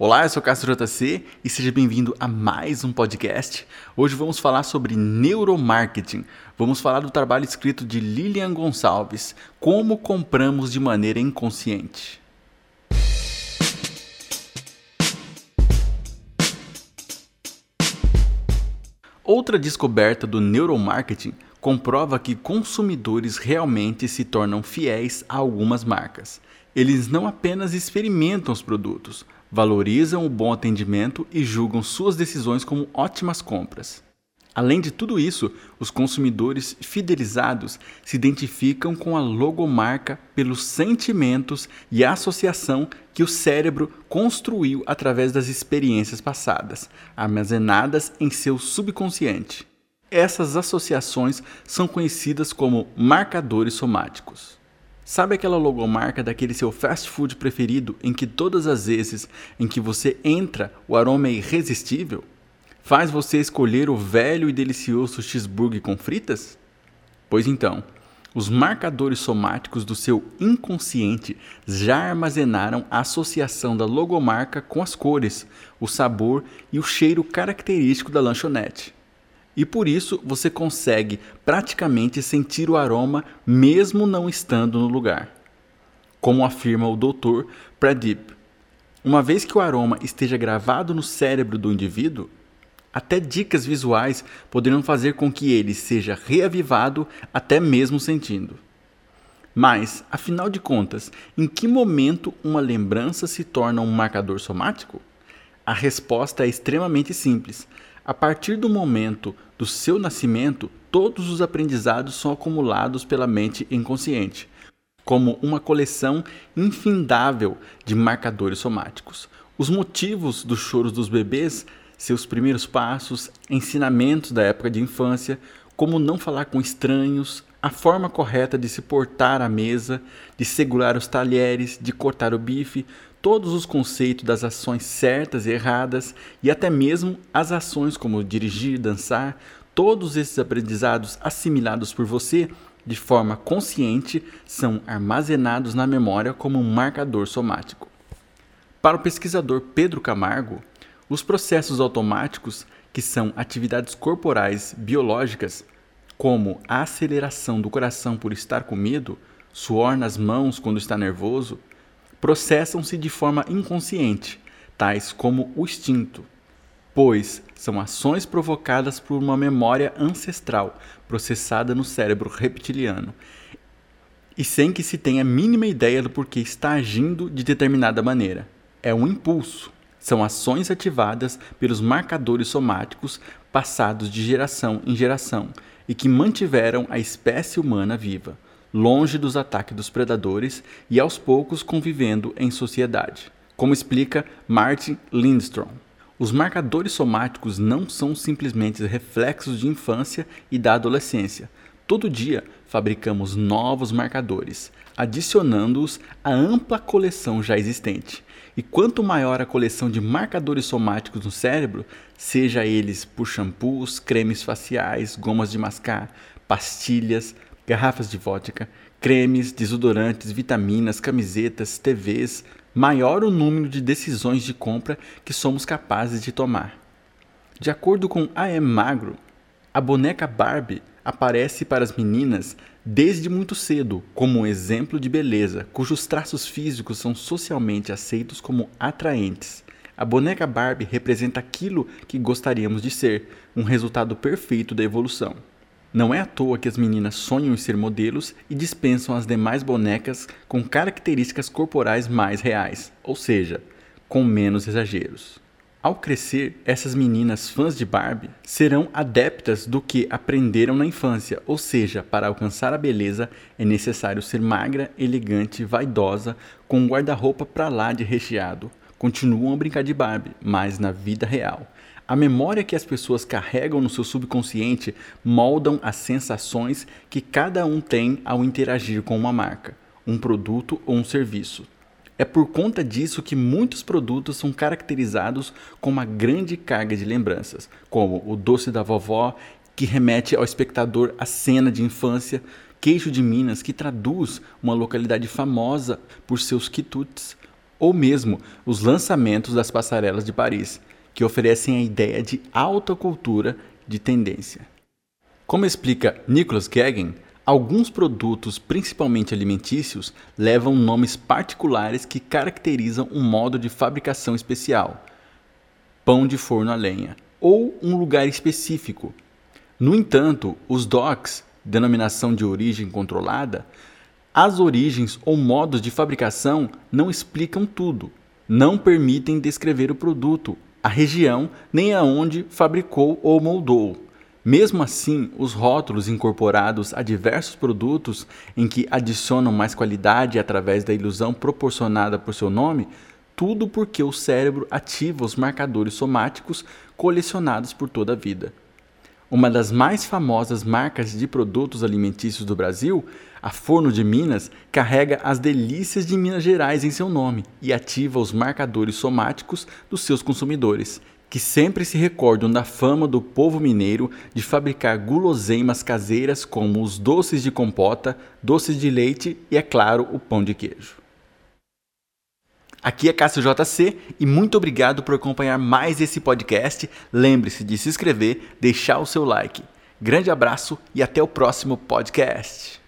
Olá, eu sou Castro JC e seja bem-vindo a mais um podcast. Hoje vamos falar sobre neuromarketing. Vamos falar do trabalho escrito de Lilian Gonçalves, Como compramos de maneira inconsciente. Outra descoberta do neuromarketing comprova que consumidores realmente se tornam fiéis a algumas marcas. Eles não apenas experimentam os produtos, valorizam o bom atendimento e julgam suas decisões como ótimas compras. Além de tudo isso, os consumidores fidelizados se identificam com a logomarca pelos sentimentos e associação que o cérebro construiu através das experiências passadas, armazenadas em seu subconsciente. Essas associações são conhecidas como marcadores somáticos. Sabe aquela logomarca daquele seu fast food preferido em que todas as vezes em que você entra o aroma é irresistível? Faz você escolher o velho e delicioso cheeseburger com fritas? Pois então, os marcadores somáticos do seu inconsciente já armazenaram a associação da logomarca com as cores, o sabor e o cheiro característico da lanchonete e por isso você consegue praticamente sentir o aroma mesmo não estando no lugar. Como afirma o Dr. Pradip, uma vez que o aroma esteja gravado no cérebro do indivíduo, até dicas visuais poderão fazer com que ele seja reavivado até mesmo sentindo. Mas, afinal de contas, em que momento uma lembrança se torna um marcador somático? A resposta é extremamente simples. A partir do momento do seu nascimento, todos os aprendizados são acumulados pela mente inconsciente, como uma coleção infindável de marcadores somáticos. Os motivos dos choros dos bebês, seus primeiros passos, ensinamentos da época de infância, como não falar com estranhos, a forma correta de se portar à mesa, de segurar os talheres, de cortar o bife, todos os conceitos das ações certas e erradas e até mesmo as ações como dirigir, dançar, todos esses aprendizados assimilados por você de forma consciente são armazenados na memória como um marcador somático. Para o pesquisador Pedro Camargo, os processos automáticos, que são atividades corporais biológicas, como a aceleração do coração por estar com medo, suor nas mãos quando está nervoso, processam-se de forma inconsciente, tais como o instinto, pois são ações provocadas por uma memória ancestral processada no cérebro reptiliano e sem que se tenha a mínima ideia do porquê está agindo de determinada maneira. É um impulso. São ações ativadas pelos marcadores somáticos passados de geração em geração e que mantiveram a espécie humana viva longe dos ataques dos predadores e aos poucos convivendo em sociedade. Como explica Martin Lindstrom. Os marcadores somáticos não são simplesmente reflexos de infância e da adolescência. Todo dia fabricamos novos marcadores, adicionando-os à ampla coleção já existente. E quanto maior a coleção de marcadores somáticos no cérebro, seja eles por shampoos, cremes faciais, gomas de mascar, pastilhas, garrafas de vodka, cremes, desodorantes, vitaminas, camisetas, TVs, maior o número de decisões de compra que somos capazes de tomar. De acordo com A.M. Magro, a boneca Barbie aparece para as meninas desde muito cedo como um exemplo de beleza, cujos traços físicos são socialmente aceitos como atraentes. A boneca Barbie representa aquilo que gostaríamos de ser, um resultado perfeito da evolução. Não é à toa que as meninas sonham em ser modelos e dispensam as demais bonecas com características corporais mais reais, ou seja, com menos exageros. Ao crescer, essas meninas fãs de Barbie serão adeptas do que aprenderam na infância, ou seja, para alcançar a beleza é necessário ser magra, elegante, vaidosa, com um guarda-roupa pra lá de recheado. Continuam a brincar de Barbie, mas na vida real. A memória que as pessoas carregam no seu subconsciente moldam as sensações que cada um tem ao interagir com uma marca, um produto ou um serviço. É por conta disso que muitos produtos são caracterizados com uma grande carga de lembranças, como o doce da vovó, que remete ao espectador à cena de infância, queijo de Minas, que traduz uma localidade famosa por seus quitutes, ou mesmo os lançamentos das passarelas de Paris, que oferecem a ideia de alta cultura de tendência. Como explica Nicholas Kagan, alguns produtos, principalmente alimentícios, levam nomes particulares que caracterizam um modo de fabricação especial, pão de forno a lenha, ou um lugar específico. No entanto, os DOCs, denominação de origem controlada, as origens ou modos de fabricação não explicam tudo, não permitem descrever o produto, a região nem aonde fabricou ou moldou. Mesmo assim, os rótulos incorporados a diversos produtos em que adicionam mais qualidade através da ilusão proporcionada por seu nome, tudo porque o cérebro ativa os marcadores somáticos colecionados por toda a vida. Uma das mais famosas marcas de produtos alimentícios do Brasil, a Forno de Minas, carrega as delícias de Minas Gerais em seu nome e ativa os marcadores somáticos dos seus consumidores, que sempre se recordam da fama do povo mineiro de fabricar guloseimas caseiras como os doces de compota, doces de leite e, é claro, o pão de queijo. Aqui é Cássio JC e muito obrigado por acompanhar mais esse podcast. Lembre-se de se inscrever, deixar o seu like. Grande abraço e até o próximo podcast.